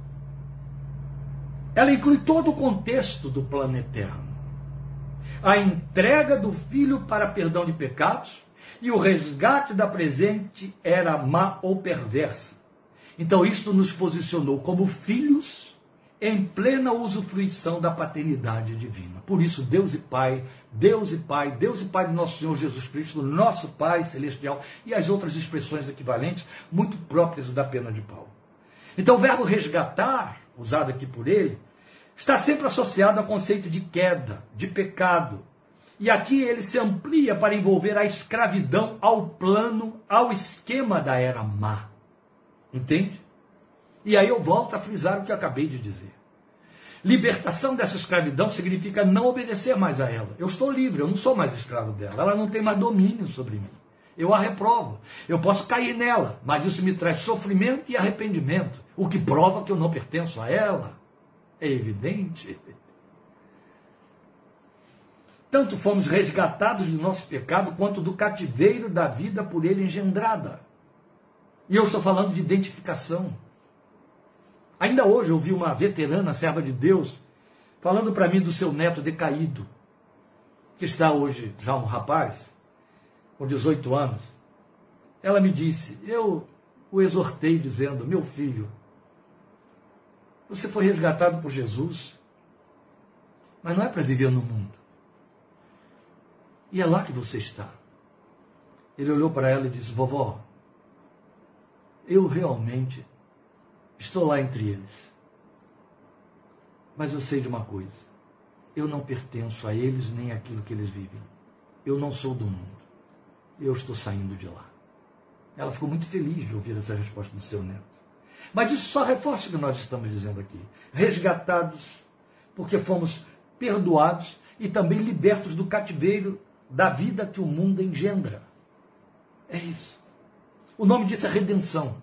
ela inclui todo o contexto do plano eterno. A entrega do filho para perdão de pecados e o resgate da presente era má ou perversa. Então, isto nos posicionou como filhos em plena usufruição da paternidade divina. Por isso, Deus e Pai, Deus e Pai, Deus e Pai do nosso Senhor Jesus Cristo, nosso Pai celestial, e as outras expressões equivalentes, muito próprias da pena de Paulo. Então, o verbo resgatar, usado aqui por ele, está sempre associado ao conceito de queda, de pecado. E aqui ele se amplia para envolver a escravidão ao plano, ao esquema da era má. Entende? E aí eu volto a frisar o que acabei de dizer. Libertação dessa escravidão significa não obedecer mais a ela. Eu estou livre, eu não sou mais escravo dela. Ela não tem mais domínio sobre mim. Eu a reprovo. Eu posso cair nela, mas isso me traz sofrimento e arrependimento, o que prova que eu não pertenço a ela. É evidente. Tanto fomos resgatados do nosso pecado, quanto do cativeiro da vida por ele engendrada. E eu estou falando de identificação. Ainda hoje eu ouvi uma veterana, serva de Deus, falando para mim do seu neto decaído, que está hoje já um rapaz, com 18 anos. Ela me disse, eu o exortei dizendo: Meu filho, você foi resgatado por Jesus, mas não é para viver no mundo. E é lá que você está. Ele olhou para ela e disse: Vovó, eu realmente Estou lá entre eles. Mas eu sei de uma coisa: eu não pertenço a eles nem àquilo que eles vivem. Eu não sou do mundo. Eu estou saindo de lá. Ela ficou muito feliz de ouvir essa resposta do seu neto. Mas isso só reforça o que nós estamos dizendo aqui. Resgatados, porque fomos perdoados e também libertos do cativeiro da vida que o mundo engendra. É isso. O nome disso é redenção.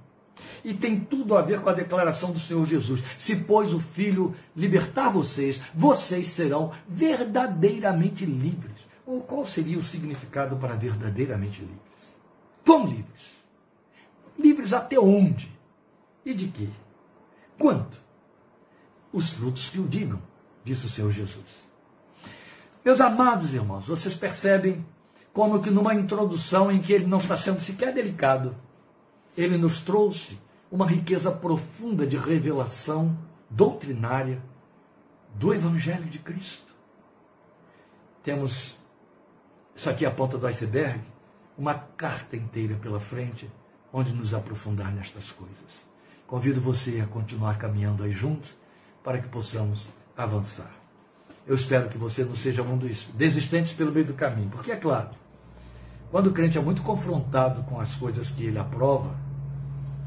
E tem tudo a ver com a declaração do Senhor Jesus: se pois o Filho libertar vocês, vocês serão verdadeiramente livres. Ou qual seria o significado para verdadeiramente livres? Quão livres? Livres até onde? E de quê? Quanto? Os frutos que o digam, disse o Senhor Jesus. Meus amados irmãos, vocês percebem como que numa introdução em que ele não está sendo sequer delicado, ele nos trouxe uma riqueza profunda de revelação doutrinária do Evangelho de Cristo. Temos, isso aqui é a ponta do iceberg, uma carta inteira pela frente, onde nos aprofundar nestas coisas. Convido você a continuar caminhando aí juntos, para que possamos avançar. Eu espero que você não seja um dos desistentes pelo meio do caminho, porque é claro, quando o crente é muito confrontado com as coisas que ele aprova,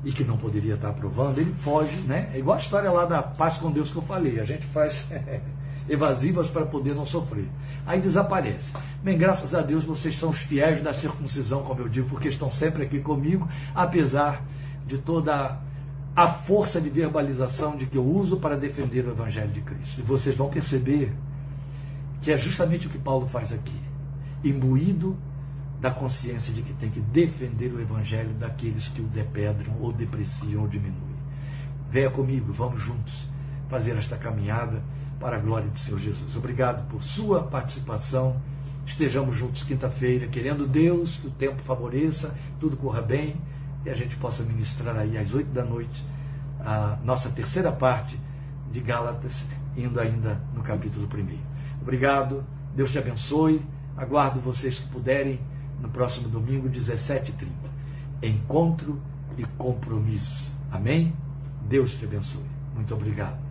e que não poderia estar aprovando, ele foge, né? É igual a história lá da paz com Deus que eu falei. A gente faz evasivas para poder não sofrer. Aí desaparece. Bem, graças a Deus vocês são os fiéis da circuncisão, como eu digo, porque estão sempre aqui comigo, apesar de toda a força de verbalização de que eu uso para defender o Evangelho de Cristo. E vocês vão perceber que é justamente o que Paulo faz aqui. Imbuído da consciência de que tem que defender o evangelho daqueles que o depedram ou depreciam ou diminuem. Venha comigo, vamos juntos fazer esta caminhada para a glória do Senhor Jesus. Obrigado por sua participação. Estejamos juntos quinta-feira, querendo Deus que o tempo favoreça, tudo corra bem e a gente possa ministrar aí às oito da noite a nossa terceira parte de Gálatas, indo ainda no capítulo primeiro. Obrigado, Deus te abençoe. Aguardo vocês que puderem no próximo domingo, 17h30. Encontro e compromisso. Amém? Deus te abençoe. Muito obrigado.